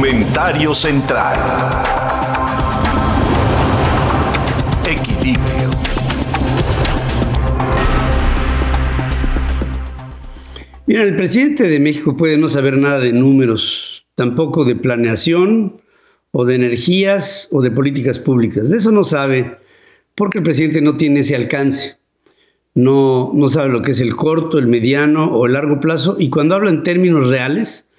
Comentario central. Equilibrio. Mira, el presidente de México puede no saber nada de números, tampoco de planeación o de energías o de políticas públicas. De eso no sabe, porque el presidente no tiene ese alcance. No, no sabe lo que es el corto, el mediano o el largo plazo. Y cuando habla en términos reales,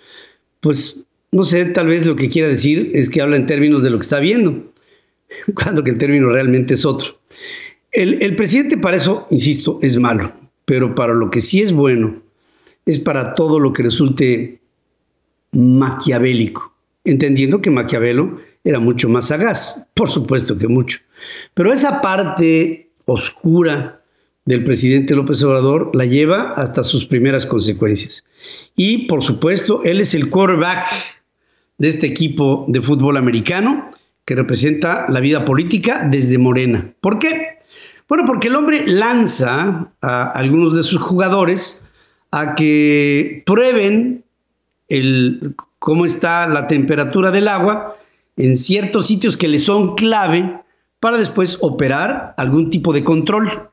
pues no sé, tal vez lo que quiera decir es que habla en términos de lo que está viendo, cuando que el término realmente es otro. El, presidente para eso, insisto, es malo, pero para lo que sí es bueno es para todo lo que resulte maquiavélico, entendiendo que Maquiavelo era mucho más sagaz, por supuesto que mucho. Pero esa parte oscura del presidente López Obrador la lleva hasta sus primeras consecuencias. Y por supuesto, él es el quarterback de este equipo de fútbol americano que representa la vida política desde Morena. ¿Por qué? Bueno, porque el hombre lanza a algunos de sus jugadores a que prueben el, cómo está la temperatura del agua en ciertos sitios que le son clave para después operar algún tipo de control.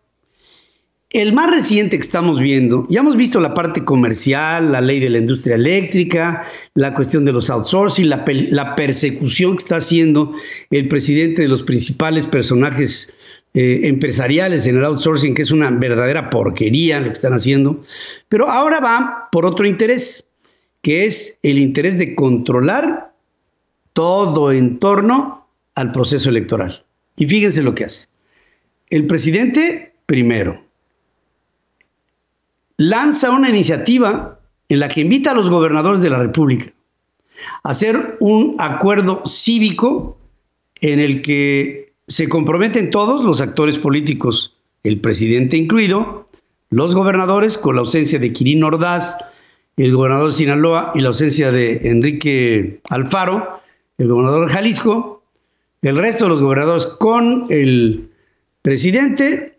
El más reciente que estamos viendo, ya hemos visto la parte comercial, la ley de la industria eléctrica, la cuestión de los outsourcing, la, la persecución que está haciendo el presidente de los principales personajes eh, empresariales en el outsourcing, que es una verdadera porquería lo que están haciendo. Pero ahora va por otro interés, que es el interés de controlar todo en torno al proceso electoral. Y fíjense lo que hace. El presidente, primero, lanza una iniciativa en la que invita a los gobernadores de la República a hacer un acuerdo cívico en el que se comprometen todos los actores políticos, el presidente incluido, los gobernadores, con la ausencia de Quirino Ordaz, el gobernador de Sinaloa y la ausencia de Enrique Alfaro, el gobernador de Jalisco, el resto de los gobernadores con el presidente.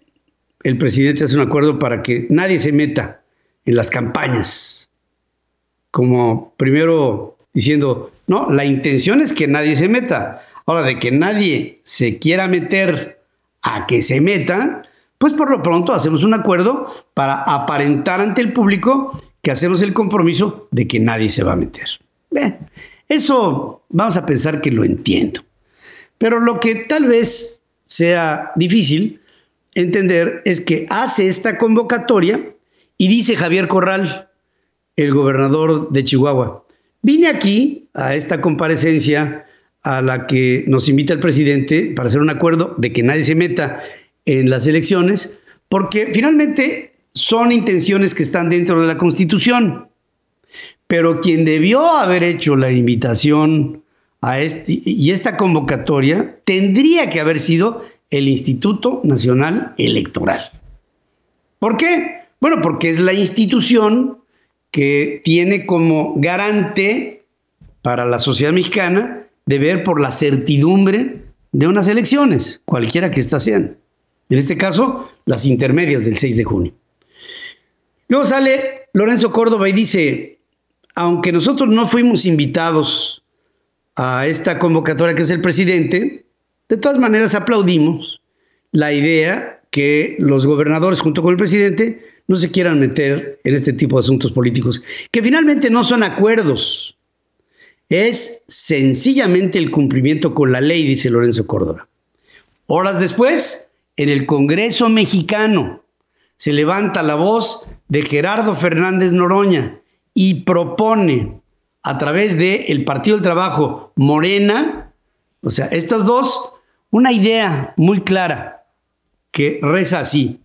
El presidente hace un acuerdo para que nadie se meta en las campañas. Como primero diciendo, no, la intención es que nadie se meta. Ahora, de que nadie se quiera meter a que se meta, pues por lo pronto hacemos un acuerdo para aparentar ante el público que hacemos el compromiso de que nadie se va a meter. eso vamos a pensar que lo entiendo. Pero lo que tal vez sea difícil entender es que hace esta convocatoria y dice Javier Corral, el gobernador de Chihuahua, vine aquí a esta comparecencia a la que nos invita el presidente para hacer un acuerdo de que nadie se meta en las elecciones, porque finalmente son intenciones que están dentro de la Constitución. Pero quien debió haber hecho la invitación a este, y esta convocatoria tendría que haber sido el Instituto Nacional Electoral. ¿Por qué? Bueno, porque es la institución que tiene como garante para la sociedad mexicana de ver por la certidumbre de unas elecciones, cualquiera que éstas sean. En este caso, las intermedias del 6 de junio. Luego sale Lorenzo Córdoba y dice, aunque nosotros no fuimos invitados a esta convocatoria que es el presidente, de todas maneras aplaudimos la idea que los gobernadores junto con el presidente no se quieran meter en este tipo de asuntos políticos, que finalmente no son acuerdos, es sencillamente el cumplimiento con la ley, dice Lorenzo Córdoba. Horas después, en el Congreso mexicano, se levanta la voz de Gerardo Fernández Noroña y propone a través del el Partido del Trabajo Morena, o sea, estas dos, una idea muy clara que reza así.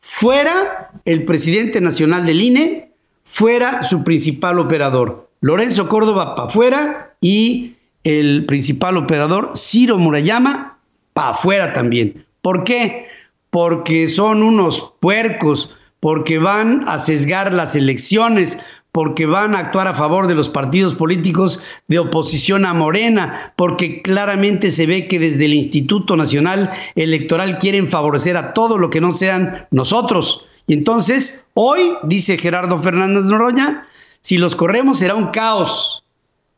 Fuera el presidente nacional del INE, fuera su principal operador. Lorenzo Córdoba para afuera y el principal operador, Ciro Murayama, para afuera también. ¿Por qué? Porque son unos puercos, porque van a sesgar las elecciones, porque van a actuar a favor de los partidos políticos de oposición a Morena, porque claramente se ve que desde el Instituto Nacional Electoral quieren favorecer a todo lo que no sean nosotros. Y entonces, hoy, dice Gerardo Fernández Noroña, si los corremos será un caos.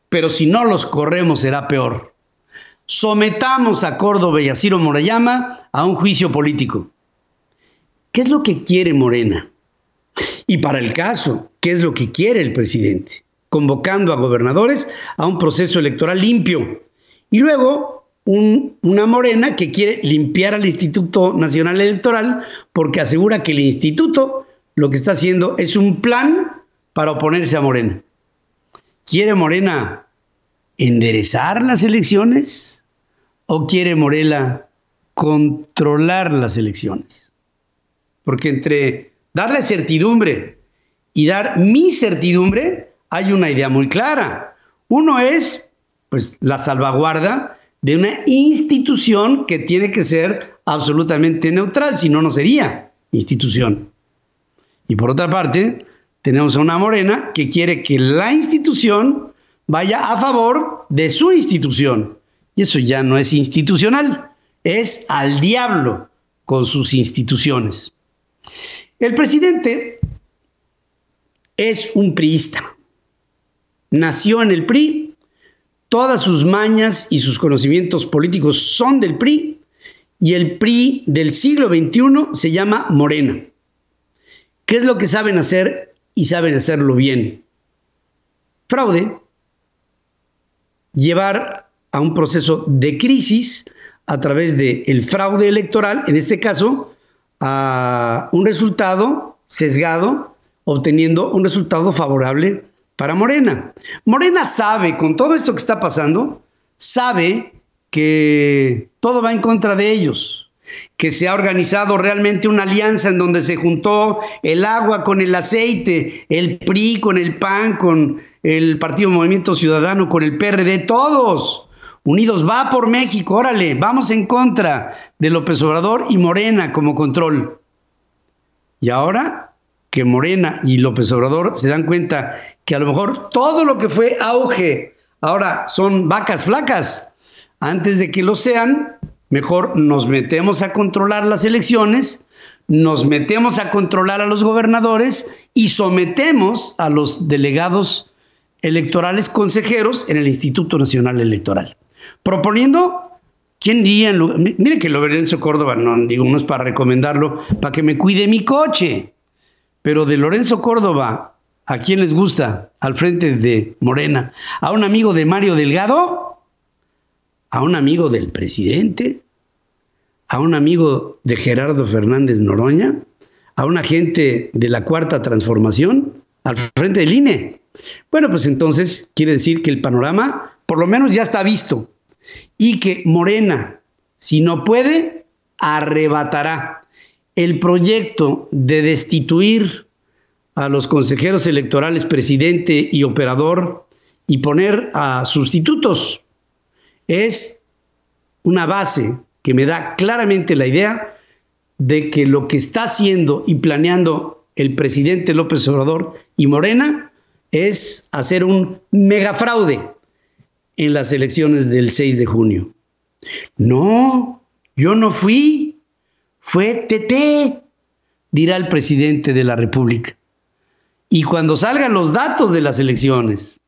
pero si no los corremos será peor. Sometamos a Córdoba y a Ciro Morayama a un juicio político. ¿Qué es lo que quiere Morena? Y para el caso, ¿qué es lo que quiere el presidente? Convocando a gobernadores a un proceso electoral limpio. Y luego una Morena que quiere limpiar al Instituto Nacional Electoral porque asegura que el instituto lo que está haciendo es un plan para oponerse a Morena. ¿Quiere Morena enderezar las elecciones o quiere Morela controlar las elecciones? Porque entre darle certidumbre y dar mi certidumbre hay una idea muy clara. Uno es pues la salvaguarda de una institución que tiene que ser absolutamente neutral, si no no sería institución. Y por otra parte, tenemos a una morena que quiere que la institución vaya a favor de su institución. Y eso ya no es institucional, es al diablo con sus instituciones. El presidente es un priista. Nació en el PRI, todas sus mañas y sus conocimientos políticos son del PRI, y el PRI del siglo XXI se llama Morena. ¿Qué es lo que saben hacer y saben hacerlo bien. Fraude, llevar a un proceso de crisis a través del el fraude electoral, en este caso, a un resultado sesgado, obteniendo un resultado favorable para Morena. Morena sabe, con todo esto que está pasando, sabe que todo va en contra de ellos que se ha organizado realmente una alianza en donde se juntó el agua con el aceite, el PRI con el PAN, con el Partido Movimiento Ciudadano, con el PRD, todos unidos, va por México, órale, vamos en contra de López Obrador y Morena como control. Y ahora que Morena y López Obrador se dan cuenta que a lo mejor todo lo que fue auge ahora son vacas flacas, antes de que lo sean, Mejor nos metemos a controlar las elecciones, nos metemos a controlar a los gobernadores y sometemos a los delegados electorales consejeros en el Instituto Nacional Electoral. Proponiendo, ¿quién diría? Mire que Lorenzo Córdoba, no digo, no es para recomendarlo, para que me cuide mi coche. Pero de Lorenzo Córdoba, ¿a quién les gusta? Al frente de Morena. ¿A un amigo de Mario Delgado? a un amigo del presidente, a un amigo de Gerardo Fernández Noroña, a un agente de la Cuarta Transformación, al frente del INE. Bueno, pues entonces quiere decir que el panorama por lo menos ya está visto y que Morena, si no puede, arrebatará el proyecto de destituir a los consejeros electorales presidente y operador y poner a sustitutos es una base que me da claramente la idea de que lo que está haciendo y planeando el presidente López Obrador y Morena es hacer un megafraude en las elecciones del 6 de junio. No, yo no fui, fue TT, dirá el presidente de la República. Y cuando salgan los datos de las elecciones,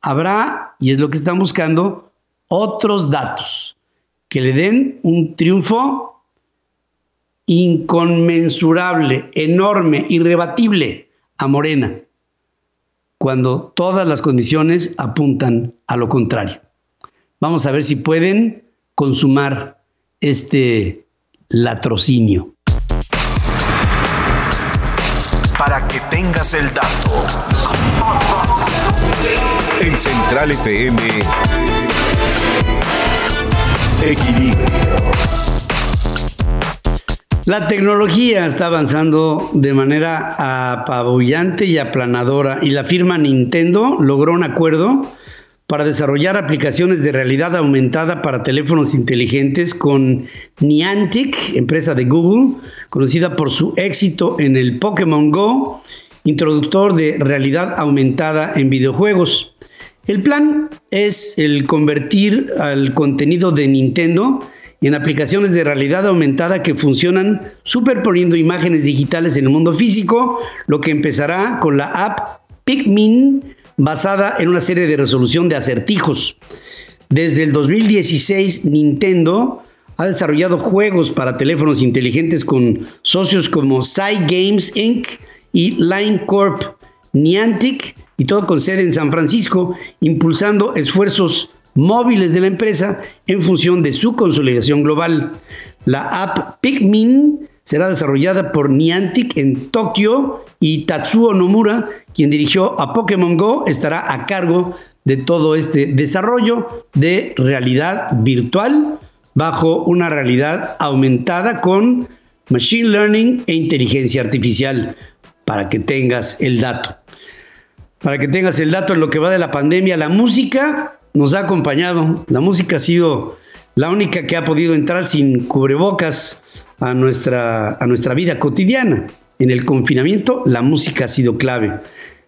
habrá, y es lo que están buscando, otros datos que le den un triunfo inconmensurable, enorme, irrebatible a Morena, cuando todas las condiciones apuntan a lo contrario. Vamos a ver si pueden consumar este latrocinio. Para que tengas el dato. En Central FM Equilibrio. La tecnología está avanzando de manera apabullante y aplanadora y la firma Nintendo logró un acuerdo para desarrollar aplicaciones de realidad aumentada para teléfonos inteligentes con Niantic, empresa de Google, conocida por su éxito en el Pokémon Go, introductor de realidad aumentada en videojuegos. El plan es el convertir al contenido de Nintendo en aplicaciones de realidad aumentada que funcionan superponiendo imágenes digitales en el mundo físico, lo que empezará con la app Pikmin basada en una serie de resolución de acertijos. Desde el 2016, Nintendo ha desarrollado juegos para teléfonos inteligentes con socios como Games Inc. y Line Corp, Niantic y todo con sede en San Francisco, impulsando esfuerzos móviles de la empresa en función de su consolidación global. La app Pikmin será desarrollada por Niantic en Tokio y Tatsuo Nomura, quien dirigió a Pokémon Go, estará a cargo de todo este desarrollo de realidad virtual bajo una realidad aumentada con machine learning e inteligencia artificial, para que tengas el dato. Para que tengas el dato en lo que va de la pandemia, la música nos ha acompañado. La música ha sido la única que ha podido entrar sin cubrebocas a nuestra, a nuestra vida cotidiana. En el confinamiento la música ha sido clave.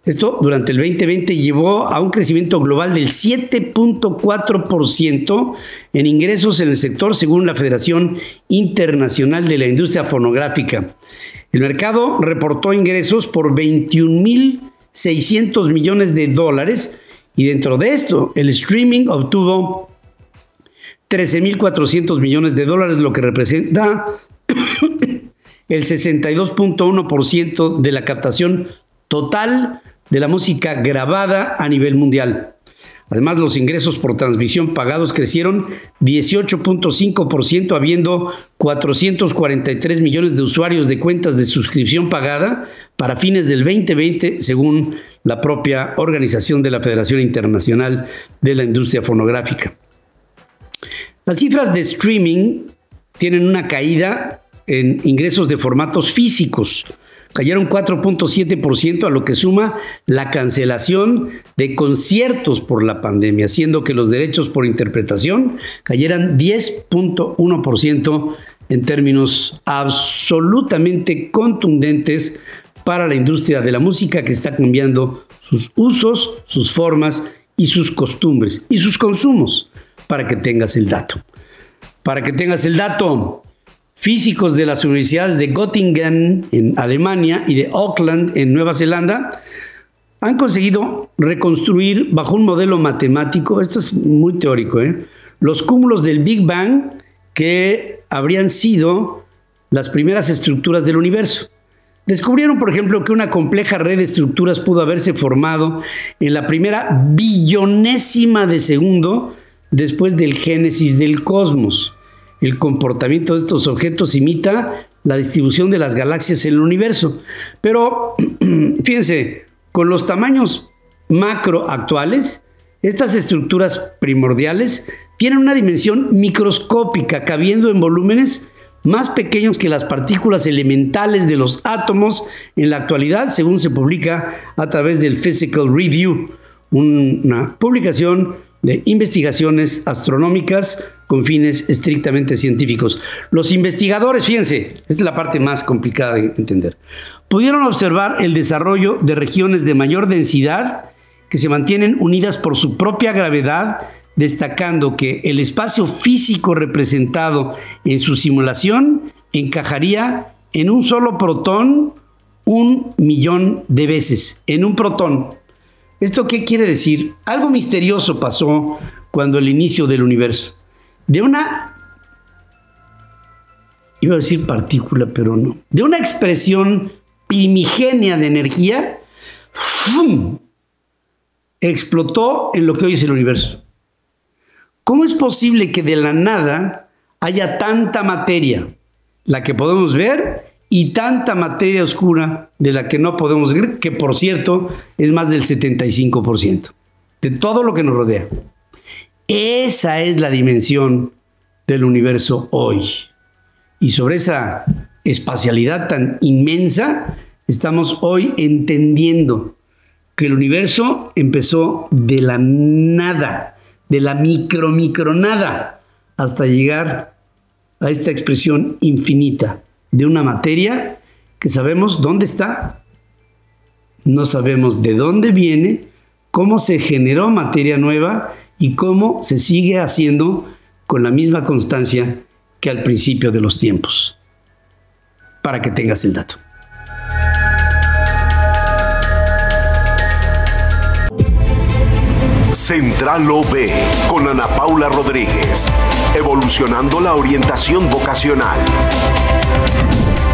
Esto durante el 2020 llevó a un crecimiento global del 7.4% en ingresos en el sector según la Federación Internacional de la Industria Fonográfica. El mercado reportó ingresos por 21.600 millones de dólares y dentro de esto el streaming obtuvo 13.400 millones de dólares, lo que representa el 62.1% de la captación total de la música grabada a nivel mundial. Además, los ingresos por transmisión pagados crecieron 18.5%, habiendo 443 millones de usuarios de cuentas de suscripción pagada para fines del 2020, según la propia organización de la Federación Internacional de la Industria Fonográfica. Las cifras de streaming tienen una caída en ingresos de formatos físicos, cayeron 4.7% a lo que suma la cancelación de conciertos por la pandemia, siendo que los derechos por interpretación cayeran 10.1% en términos absolutamente contundentes para la industria de la música que está cambiando sus usos, sus formas y sus costumbres y sus consumos, para que tengas el dato. Para que tengas el dato, físicos de las universidades de Göttingen en Alemania y de Auckland en Nueva Zelanda han conseguido reconstruir bajo un modelo matemático, esto es muy teórico, ¿eh? los cúmulos del Big Bang que habrían sido las primeras estructuras del universo. Descubrieron, por ejemplo, que una compleja red de estructuras pudo haberse formado en la primera billonésima de segundo después del génesis del cosmos el comportamiento de estos objetos imita la distribución de las galaxias en el universo. Pero fíjense, con los tamaños macro actuales, estas estructuras primordiales tienen una dimensión microscópica, cabiendo en volúmenes más pequeños que las partículas elementales de los átomos en la actualidad, según se publica a través del Physical Review, una publicación de investigaciones astronómicas con fines estrictamente científicos. Los investigadores, fíjense, esta es la parte más complicada de entender, pudieron observar el desarrollo de regiones de mayor densidad que se mantienen unidas por su propia gravedad, destacando que el espacio físico representado en su simulación encajaría en un solo protón un millón de veces, en un protón. ¿Esto qué quiere decir? Algo misterioso pasó cuando el inicio del universo. De una, iba a decir partícula, pero no, de una expresión primigenia de energía, ¡fum! explotó en lo que hoy es el universo. ¿Cómo es posible que de la nada haya tanta materia, la que podemos ver y tanta materia oscura de la que no podemos ver, que por cierto es más del 75% de todo lo que nos rodea. Esa es la dimensión del universo hoy. Y sobre esa espacialidad tan inmensa, estamos hoy entendiendo que el universo empezó de la nada, de la micro, micro nada, hasta llegar a esta expresión infinita de una materia que sabemos dónde está, no sabemos de dónde viene, cómo se generó materia nueva y cómo se sigue haciendo con la misma constancia que al principio de los tiempos. Para que tengas el dato. Central OB con Ana Paula Rodríguez. Evolucionando la orientación vocacional.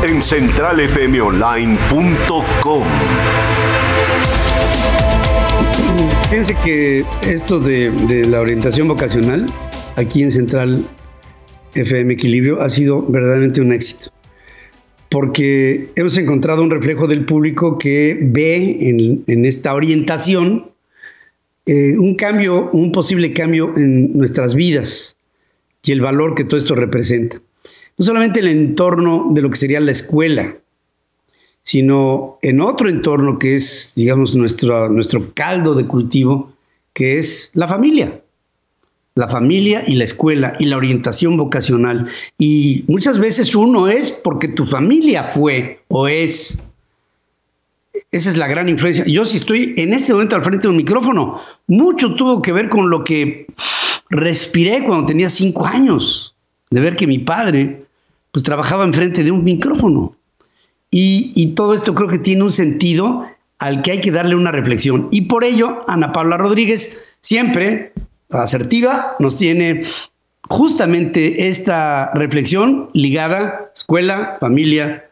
En centralfmonline.com. Fíjense que esto de, la orientación vocacional aquí en Central FM Equilibrio ha sido verdaderamente un éxito porque hemos encontrado un reflejo del público que ve en, esta orientación eh, un cambio, un posible cambio en nuestras vidas y el valor que todo esto representa. No solamente en el entorno de lo que sería la escuela, sino en otro entorno que es, digamos, nuestro, nuestro caldo de cultivo, que es la familia la familia y la escuela y la orientación vocacional. Y muchas veces uno es porque tu familia fue o es. Esa es la gran influencia. Yo si estoy en este momento al frente de un micrófono, mucho tuvo que ver con lo que respiré cuando tenía cinco años, de ver que mi padre pues trabajaba enfrente de un micrófono. Y, y todo esto creo que tiene un sentido al que hay que darle una reflexión. Y por ello, Ana Paula Rodríguez siempre asertiva nos tiene justamente esta reflexión ligada escuela, familia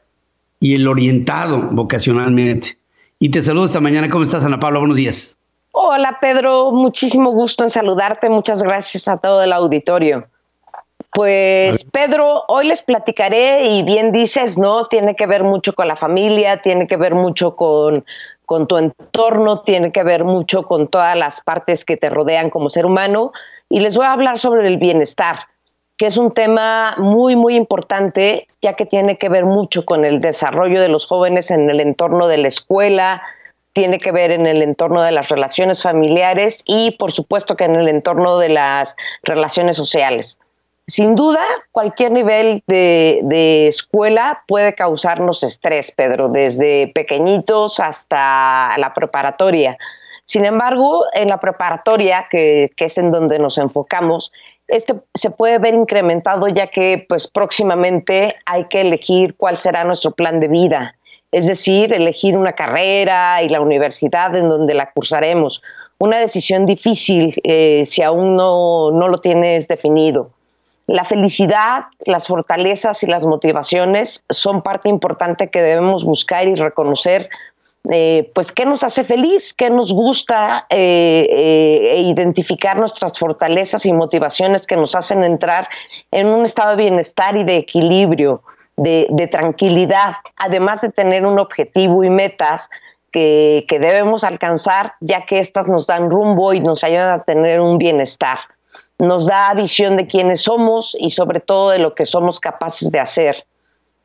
y el orientado vocacionalmente. Y te saludo esta mañana. ¿Cómo estás, Ana Paula? Buenos días. Hola, Pedro. Muchísimo gusto en saludarte. Muchas gracias a todo el auditorio. Pues Pedro, hoy les platicaré y bien dices, ¿no? Tiene que ver mucho con la familia, tiene que ver mucho con con tu entorno, tiene que ver mucho con todas las partes que te rodean como ser humano. Y les voy a hablar sobre el bienestar, que es un tema muy, muy importante, ya que tiene que ver mucho con el desarrollo de los jóvenes en el entorno de la escuela, tiene que ver en el entorno de las relaciones familiares y, por supuesto, que en el entorno de las relaciones sociales. Sin duda, cualquier nivel de, escuela puede causarnos estrés, Pedro, desde pequeñitos hasta la preparatoria. Sin embargo, en la preparatoria, que, es en donde nos enfocamos, este se puede ver incrementado ya que pues próximamente hay que elegir cuál será nuestro plan de vida, es decir, elegir una carrera y la universidad en donde la cursaremos. Una decisión difícil eh, si aún no, no lo tienes definido. La felicidad, las fortalezas y las motivaciones son parte importante que debemos buscar y reconocer. Eh, pues qué nos hace feliz, qué nos gusta eh, e identificar nuestras fortalezas y motivaciones que nos hacen entrar en un estado de bienestar y de equilibrio, de, tranquilidad, además de tener un objetivo y metas que, que debemos alcanzar, ya que éstas nos dan rumbo y nos ayudan a tener un bienestar nos da visión de quiénes somos y sobre todo de lo que somos capaces de hacer.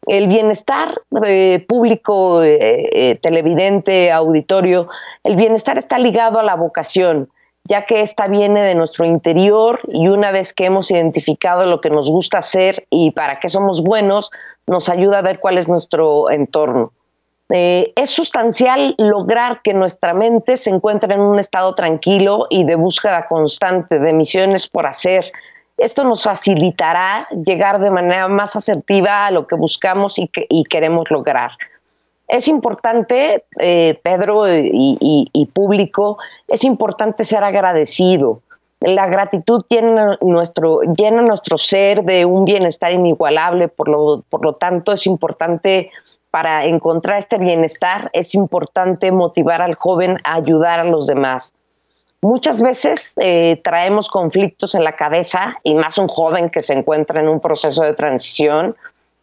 El bienestar eh, público, eh, eh, televidente, auditorio, el bienestar está ligado a la vocación, ya que esta viene de nuestro interior y una vez que hemos identificado lo que nos gusta hacer y para qué somos buenos, nos ayuda a ver cuál es nuestro entorno. Eh, es sustancial lograr que nuestra mente se encuentre en un estado tranquilo y de búsqueda constante de misiones por hacer. Esto nos facilitará llegar de manera más asertiva a lo que buscamos y, que, queremos lograr. Es importante, eh, Pedro y, público, es importante ser agradecido. La gratitud llena nuestro, llena nuestro ser de un bienestar inigualable, por lo, por lo tanto es importante para encontrar este bienestar es importante motivar al joven a ayudar a los demás. Muchas veces eh, traemos conflictos en la cabeza y más un joven que se encuentra en un proceso de transición.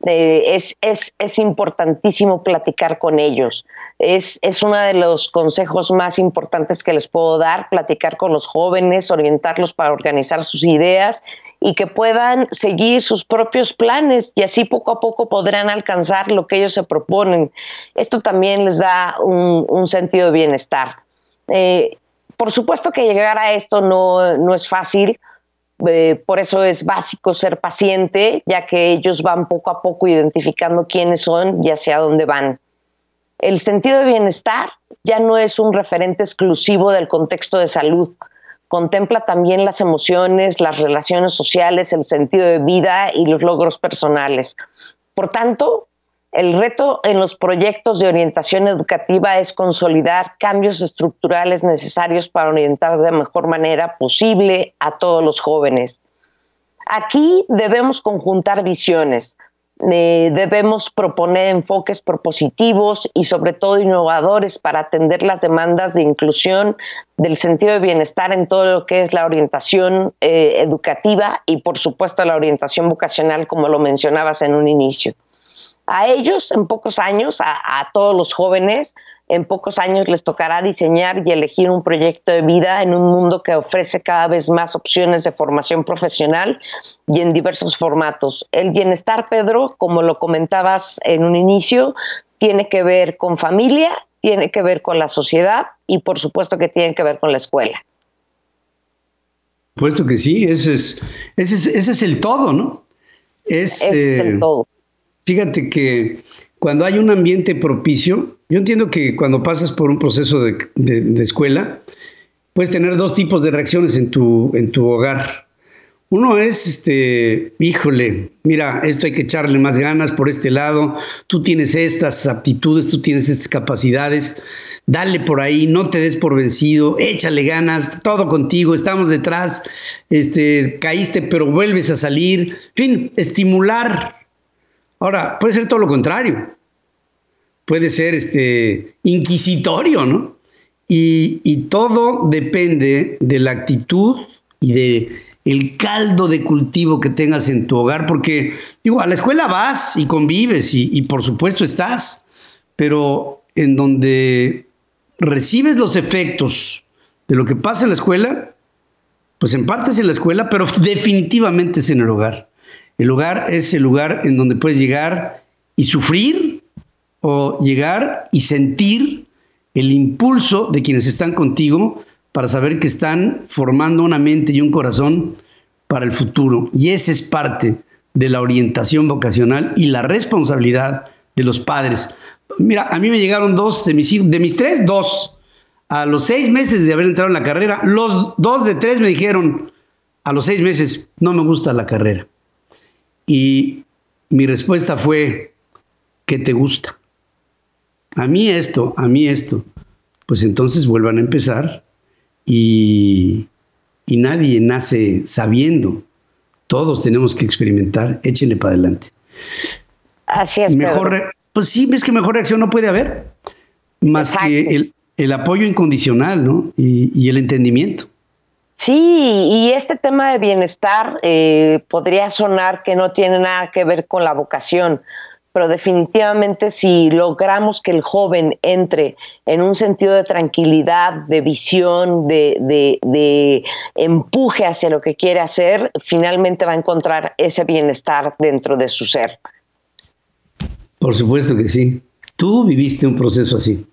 Eh, es, es, es, importantísimo platicar con ellos. Es, es uno de los consejos más importantes que les puedo dar, platicar con los jóvenes, orientarlos para organizar sus ideas y que puedan seguir sus propios planes y así poco a poco podrán alcanzar lo que ellos se proponen. Esto también les da un, sentido de bienestar. Eh, por supuesto que llegar a esto no, no es fácil, eh, por eso es básico ser paciente, ya que ellos van poco a poco identificando quiénes son y hacia dónde van. El sentido de bienestar ya no es un referente exclusivo del contexto de salud, contempla también las emociones, las relaciones sociales, el sentido de vida y los logros personales. Por tanto, El reto en los proyectos de orientación educativa es consolidar cambios estructurales necesarios para orientar de mejor manera posible a todos los jóvenes. Aquí debemos conjuntar visiones, eh, debemos proponer enfoques propositivos y sobre todo innovadores para atender las demandas de inclusión del sentido de bienestar en todo lo que es la orientación eh, educativa y por supuesto la orientación vocacional como lo mencionabas en un inicio. A ellos en pocos años, a todos los jóvenes, en pocos años les tocará diseñar y elegir un proyecto de vida en un mundo que ofrece cada vez más opciones de formación profesional y en diversos formatos. El bienestar, Pedro, como lo comentabas en un inicio, tiene que ver con familia, tiene que ver con la sociedad y por supuesto que tiene que ver con la escuela. Puesto que sí, ese es, ese es, el todo, ¿no? Es, es el eh, todo. Fíjate que cuando hay un ambiente propicio, yo entiendo que cuando pasas por un proceso de, escuela, puedes tener dos tipos de reacciones en tu, en tu hogar. Uno es, este, híjole, mira, esto hay que echarle más ganas por este lado, tú tienes estas aptitudes, tú tienes estas capacidades, dale por ahí, no te des por vencido, échale ganas, todo contigo, estamos detrás, este, caíste pero vuelves a salir, en fin, estimular Ahora, puede ser todo lo contrario. Puede ser este, inquisitorio, ¿no? Y, todo depende de la actitud y de el caldo de cultivo que tengas en tu hogar, porque digo, a la escuela vas y convives y, y por supuesto estás, pero en donde recibes los efectos de lo que pasa en la escuela, pues en parte es en la escuela, pero definitivamente es en el hogar. El lugar es el lugar en donde puedes llegar y sufrir o llegar y sentir el impulso de quienes están contigo para saber que están formando una mente y un corazón para el futuro. Y esa es parte de la orientación vocacional y la responsabilidad de los padres. Mira, a mí me llegaron dos de mis de mis tres, dos. A los seis meses de haber entrado en la carrera, los dos de tres me dijeron, a los seis meses, no me gusta la carrera. Y mi respuesta fue, ¿qué te gusta? A mí esto, a mí esto. Pues entonces vuelvan a empezar y, nadie nace sabiendo. Todos tenemos que experimentar. Échenle para adelante. Así es. Mejor, pues sí, ves que mejor reacción no puede haber. Más que el, apoyo incondicional ¿no? y el entendimiento. Sí, y este tema de bienestar eh, podría sonar que no tiene nada que ver con la vocación, pero definitivamente si logramos que el joven entre en un sentido de tranquilidad, de visión, de, de, empuje hacia lo que quiere hacer, finalmente va a encontrar ese bienestar dentro de su ser. Por supuesto que sí. Tú viviste un proceso así.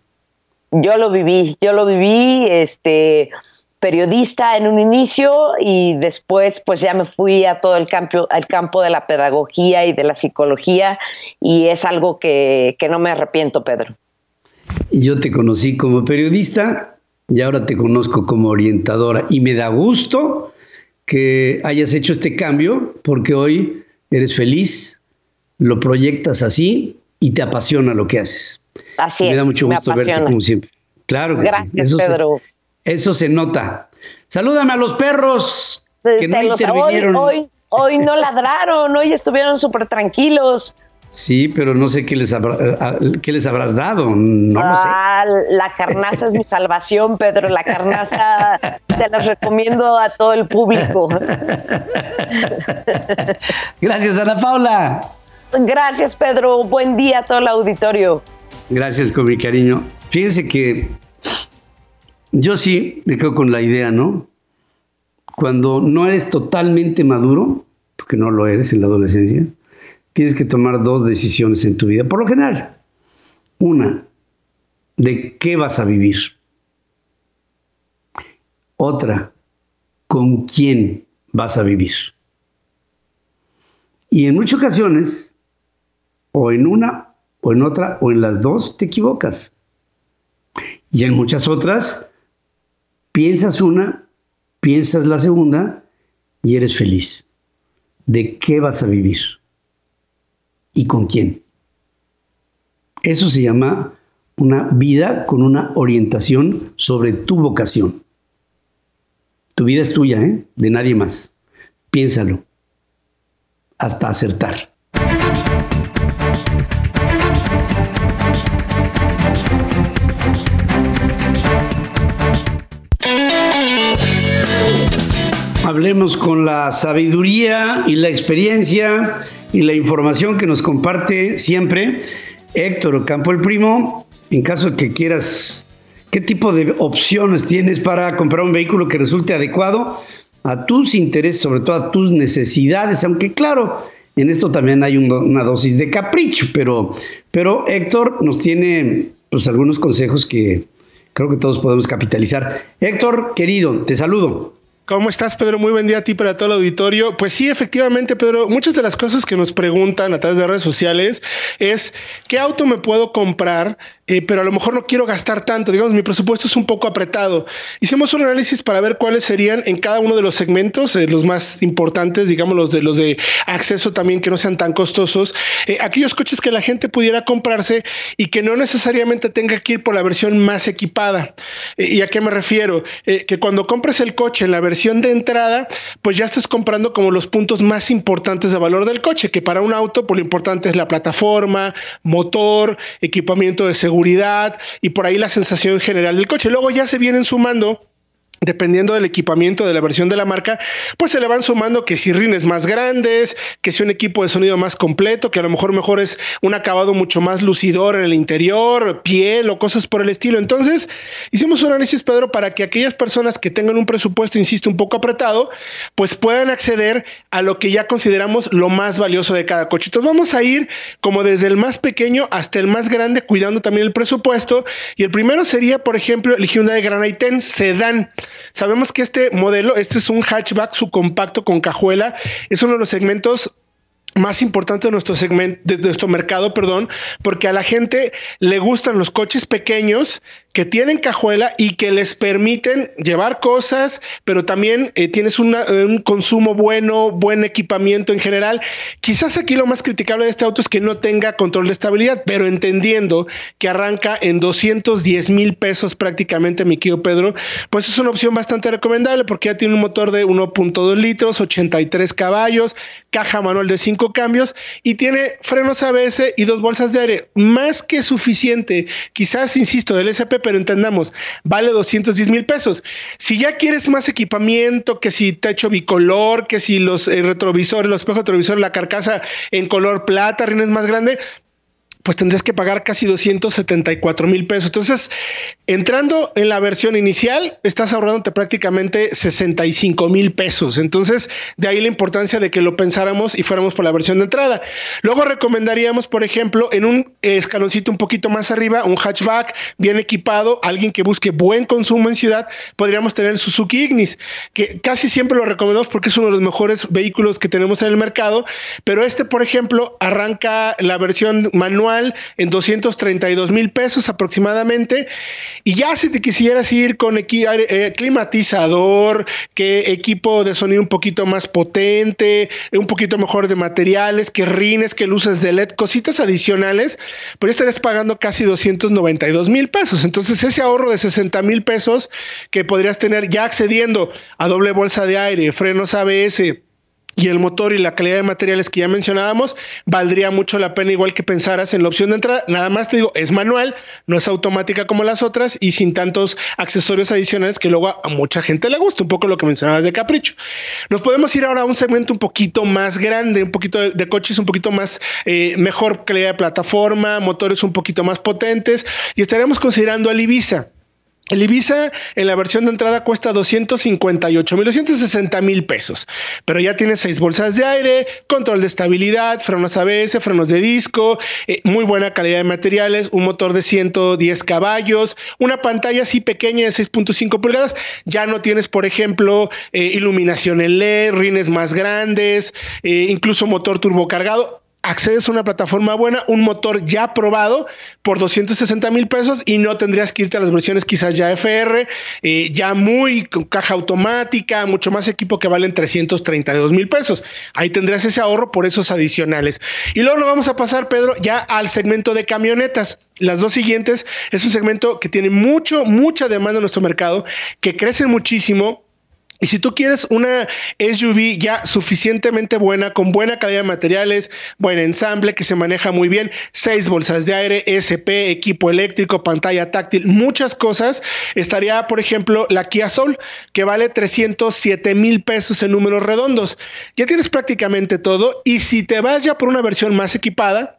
Yo lo viví, yo lo viví, este periodista en un inicio y después pues ya me fui a todo el campo, al campo de la pedagogía y de la psicología y es algo que, que no me arrepiento, Pedro. Yo te conocí como periodista y ahora te conozco como orientadora y me da gusto que hayas hecho este cambio porque hoy eres feliz, lo proyectas así y te apasiona lo que haces. Así me es. Me da mucho gusto verte como siempre. Claro que Gracias, Pedro. Eso se nota. Salúdame a los perros que no intervinieron. Hoy, hoy, no ladraron, hoy estuvieron súper tranquilos. Sí, pero no sé qué les, qué les habrás dado. No lo sé. Ah, la carnaza es mi salvación, Pedro. La carnaza te la recomiendo a todo el público. Gracias, Ana Paula. Gracias, Pedro. Buen día a todo el auditorio. Gracias, con mi cariño. Fíjense que yo sí me quedo con la idea, ¿no? Cuando no eres totalmente maduro, porque no lo eres en la adolescencia, tienes que tomar dos decisiones en tu vida. Por lo general, una, de qué vas a vivir. Otra, con quién vas a vivir. Y en muchas ocasiones, o en una, o en otra, o en las dos, te equivocas. Y en muchas otras, Piensas una, piensas la segunda y eres feliz. ¿De qué vas a vivir? ¿Y con quién? Eso se llama una vida con una orientación sobre tu vocación. Tu vida es tuya, ¿eh? de nadie más. Piénsalo hasta acertar. Hablemos con la sabiduría y la experiencia y la información que nos comparte siempre Héctor Ocampo el Primo. En caso de que quieras, ¿qué tipo de opciones tienes para comprar un vehículo que resulte adecuado a tus intereses, sobre todo a tus necesidades? Aunque claro, en esto también hay una dosis de capricho, pero, pero Héctor nos tiene pues algunos consejos que creo que todos podemos capitalizar. Héctor, querido, te saludo. ¿Cómo estás, Pedro? Muy buen día a ti para todo el auditorio. Pues sí, efectivamente, Pedro, muchas de las cosas que nos preguntan a través de redes sociales es ¿qué auto me puedo comprar? Eh, pero a lo mejor no quiero gastar tanto, digamos, mi presupuesto es un poco apretado. Hicimos un análisis para ver cuáles serían en cada uno de los segmentos, eh, los más importantes, digamos, los de los de acceso también que no sean tan costosos, eh, aquellos coches que la gente pudiera comprarse y que no necesariamente tenga que ir por la versión más equipada. ¿Y a qué me refiero? que cuando compres el coche en la versión de entrada, pues ya estás comprando como los puntos más importantes de valor del coche, que para un auto, por pues lo importante es la plataforma, motor, equipamiento de seguridad y por ahí la sensación general del coche. Luego ya se vienen sumando dependiendo del equipamiento de la versión de la marca, pues se le van sumando que si rines más grandes, que si un equipo de sonido más completo, que a lo mejor mejor es un acabado mucho más lucidor en el interior, piel o cosas por el estilo. Entonces, hicimos un análisis, Pedro, para que aquellas personas que tengan un presupuesto, insisto, un poco apretado, pues puedan acceder a lo que ya consideramos lo más valioso de cada coche. Entonces, vamos a ir como desde el más pequeño hasta el más grande, cuidando también el presupuesto. Y el primero sería, por ejemplo, el Hyundai Grand i10 Sedan. Sabemos que este modelo, este es un hatchback subcompacto con cajuela, es uno de los segmentos más importante de nuestro segmento, de nuestro mercado, perdón, porque a la gente le gustan los coches pequeños que tienen cajuela y que les permiten llevar cosas, pero también eh, tienes un consumo bueno, buen equipamiento en general. Quizás aquí lo más criticable de este auto es que no tenga control de estabilidad, pero entendiendo que arranca en 210 mil pesos prácticamente, mi querido Pedro, pues es una opción bastante recomendable porque ya tiene un motor de 1.2 litros, 83 caballos, caja manual de 5 cambios y tiene frenos ABS y dos bolsas de aire. Más que suficiente. Quizás, insisto, del SP, pero entendamos, vale 210 mil pesos. Si ya quieres más equipamiento, que si techo bicolor, que si los eh, retrovisores, los espejos retrovisores, la carcasa en color plata, rines más grande, pues tendrías que pagar casi 274 mil pesos. Entonces, entrando en la versión inicial, estás ahorrándote prácticamente 65 mil pesos. Entonces, de ahí la importancia de que lo pensáramos y fuéramos por la versión de entrada. Luego recomendaríamos, por ejemplo, en un escaloncito un poquito más arriba, un hatchback bien equipado, alguien que busque buen consumo en ciudad, podríamos tener el Suzuki Ignis, que casi siempre lo recomendamos porque es uno de los mejores vehículos que tenemos en el mercado, pero este, por ejemplo, arranca la versión manual en 232 mil pesos aproximadamente. Y ya si te quisieras ir con eh, climatizador, que equipo de sonido un poquito más potente, un poquito mejor de materiales, que rines, que luces de LED, cositas adicionales, pero estarías pagando casi 292 mil pesos. Entonces ese ahorro de 60 mil pesos que podrías tener ya accediendo a doble bolsa de aire, frenos ABS, y el motor y la calidad de materiales que ya mencionábamos, valdría mucho la pena igual que pensaras en la opción de entrada. Nada más te digo, es manual, no es automática como las otras y sin tantos accesorios adicionales que luego a mucha gente le gusta, un poco lo que mencionabas de capricho. Nos podemos ir ahora a un segmento un poquito más grande, un poquito de, coches un poquito más eh, mejor calidad de plataforma, motores un poquito más potentes y estaremos considerando el Ibiza. El Ibiza en la versión de entrada cuesta 258 mil, 260 mil pesos, pero ya tiene seis bolsas de aire, control de estabilidad, frenos ABS, frenos de disco, eh, muy buena calidad de materiales, un motor de 110 caballos, una pantalla así pequeña de 6.5 pulgadas. Ya no tienes, por ejemplo, eh, iluminación en LED, rines más grandes, eh, incluso motor turbocargado accedes a una plataforma buena, un motor ya probado por 260 mil pesos y no tendrías que irte a las versiones quizás ya FR, eh, ya muy con caja automática, mucho más equipo que valen 332 mil pesos. Ahí tendrías ese ahorro por esos adicionales. Y luego nos vamos a pasar, Pedro, ya al segmento de camionetas. Las dos siguientes es un segmento que tiene mucho, mucha demanda en nuestro mercado, que crece muchísimo y si tú quieres una SUV ya suficientemente buena, con buena calidad de materiales, buen ensamble, que se maneja muy bien, seis bolsas de aire, SP, equipo eléctrico, pantalla táctil, muchas cosas, estaría, por ejemplo, la Kia Soul, que vale 307 mil pesos en números redondos. Ya tienes prácticamente todo. Y si te vas ya por una versión más equipada,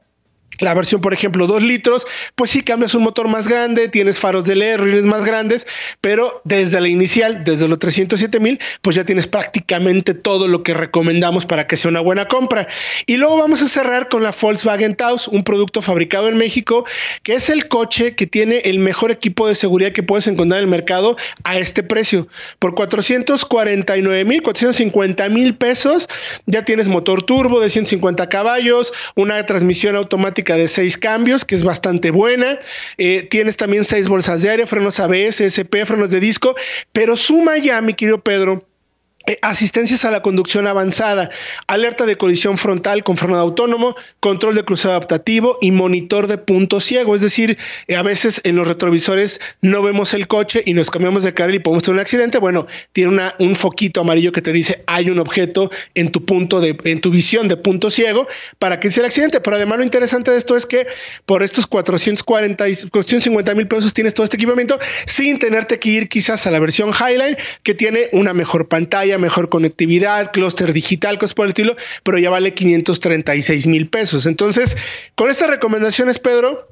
la versión, por ejemplo, 2 litros, pues sí cambias un motor más grande, tienes faros de LED, rines más grandes, pero desde la inicial, desde los 307 mil, pues ya tienes prácticamente todo lo que recomendamos para que sea una buena compra. Y luego vamos a cerrar con la Volkswagen Taos, un producto fabricado en México, que es el coche que tiene el mejor equipo de seguridad que puedes encontrar en el mercado a este precio. Por 449 mil, 450 mil pesos, ya tienes motor turbo de 150 caballos, una transmisión automática de seis cambios, que es bastante buena. Eh, tienes también seis bolsas de aire, frenos ABS, SP, frenos de disco, pero suma ya, mi querido Pedro, asistencias a la conducción avanzada, alerta de colisión frontal con frenado autónomo, control de cruzado adaptativo y monitor de punto ciego. Es decir, eh, a veces en los retrovisores no vemos el coche y nos cambiamos de carril y podemos tener un accidente. Bueno, tiene un foquito amarillo que te dice hay un objeto en tu punto de, en tu visión de punto ciego para que sea el accidente. Pero además lo interesante de esto es que por estos 440 y 450 mil pesos tienes todo este equipamiento sin tenerte que ir quizás a la versión Highline que tiene una mejor pantalla mejor conectividad, clúster digital, cosas por el estilo, pero ya vale 536 mil pesos. Entonces, con estas recomendaciones, Pedro,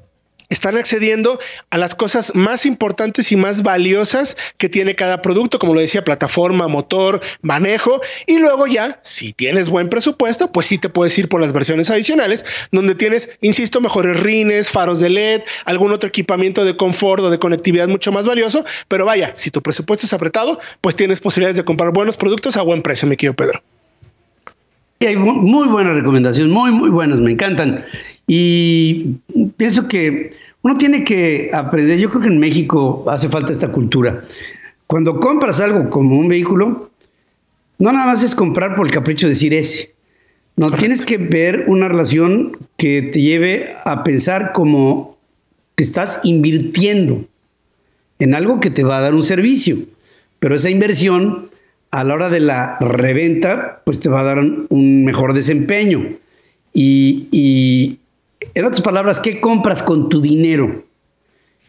están accediendo a las cosas más importantes y más valiosas que tiene cada producto, como lo decía, plataforma, motor, manejo, y luego ya, si tienes buen presupuesto, pues sí te puedes ir por las versiones adicionales, donde tienes, insisto, mejores rines, faros de LED, algún otro equipamiento de confort o de conectividad mucho más valioso, pero vaya, si tu presupuesto es apretado, pues tienes posibilidades de comprar buenos productos a buen precio, me quiero Pedro. Y hay muy buenas recomendaciones, muy, muy buenas, me encantan. Y pienso que uno tiene que aprender, yo creo que en México hace falta esta cultura. Cuando compras algo como un vehículo, no nada más es comprar por el capricho de decir ese. No, tienes que ver una relación que te lleve a pensar como que estás invirtiendo en algo que te va a dar un servicio. Pero esa inversión, a la hora de la reventa, pues te va a dar un mejor desempeño. y, en otras palabras, ¿qué compras con tu dinero?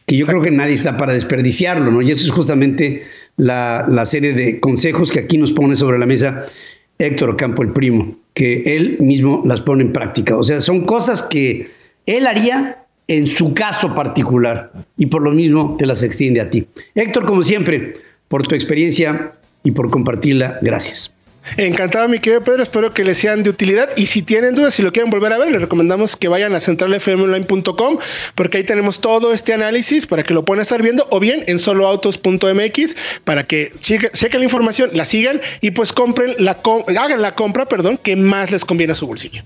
Que yo creo que nadie está para desperdiciarlo, ¿no? Y eso es justamente la, serie de consejos que aquí nos pone sobre la mesa Héctor Campo, el primo, que él mismo las pone en práctica. O sea, son cosas que él haría en su caso particular y por lo mismo te las extiende a ti. Héctor, como siempre, por tu experiencia y por compartirla, gracias. Encantado, mi querido Pedro. Espero que les sean de utilidad. Y si tienen dudas, si lo quieren volver a ver, les recomendamos que vayan a centralfmonline.com porque ahí tenemos todo este análisis para que lo puedan estar viendo o bien en soloautos.mx para que chequen la información, la sigan y pues compren la hagan la compra, perdón, que más les conviene a su bolsillo.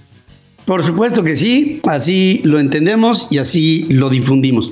Por supuesto que sí, así lo entendemos y así lo difundimos.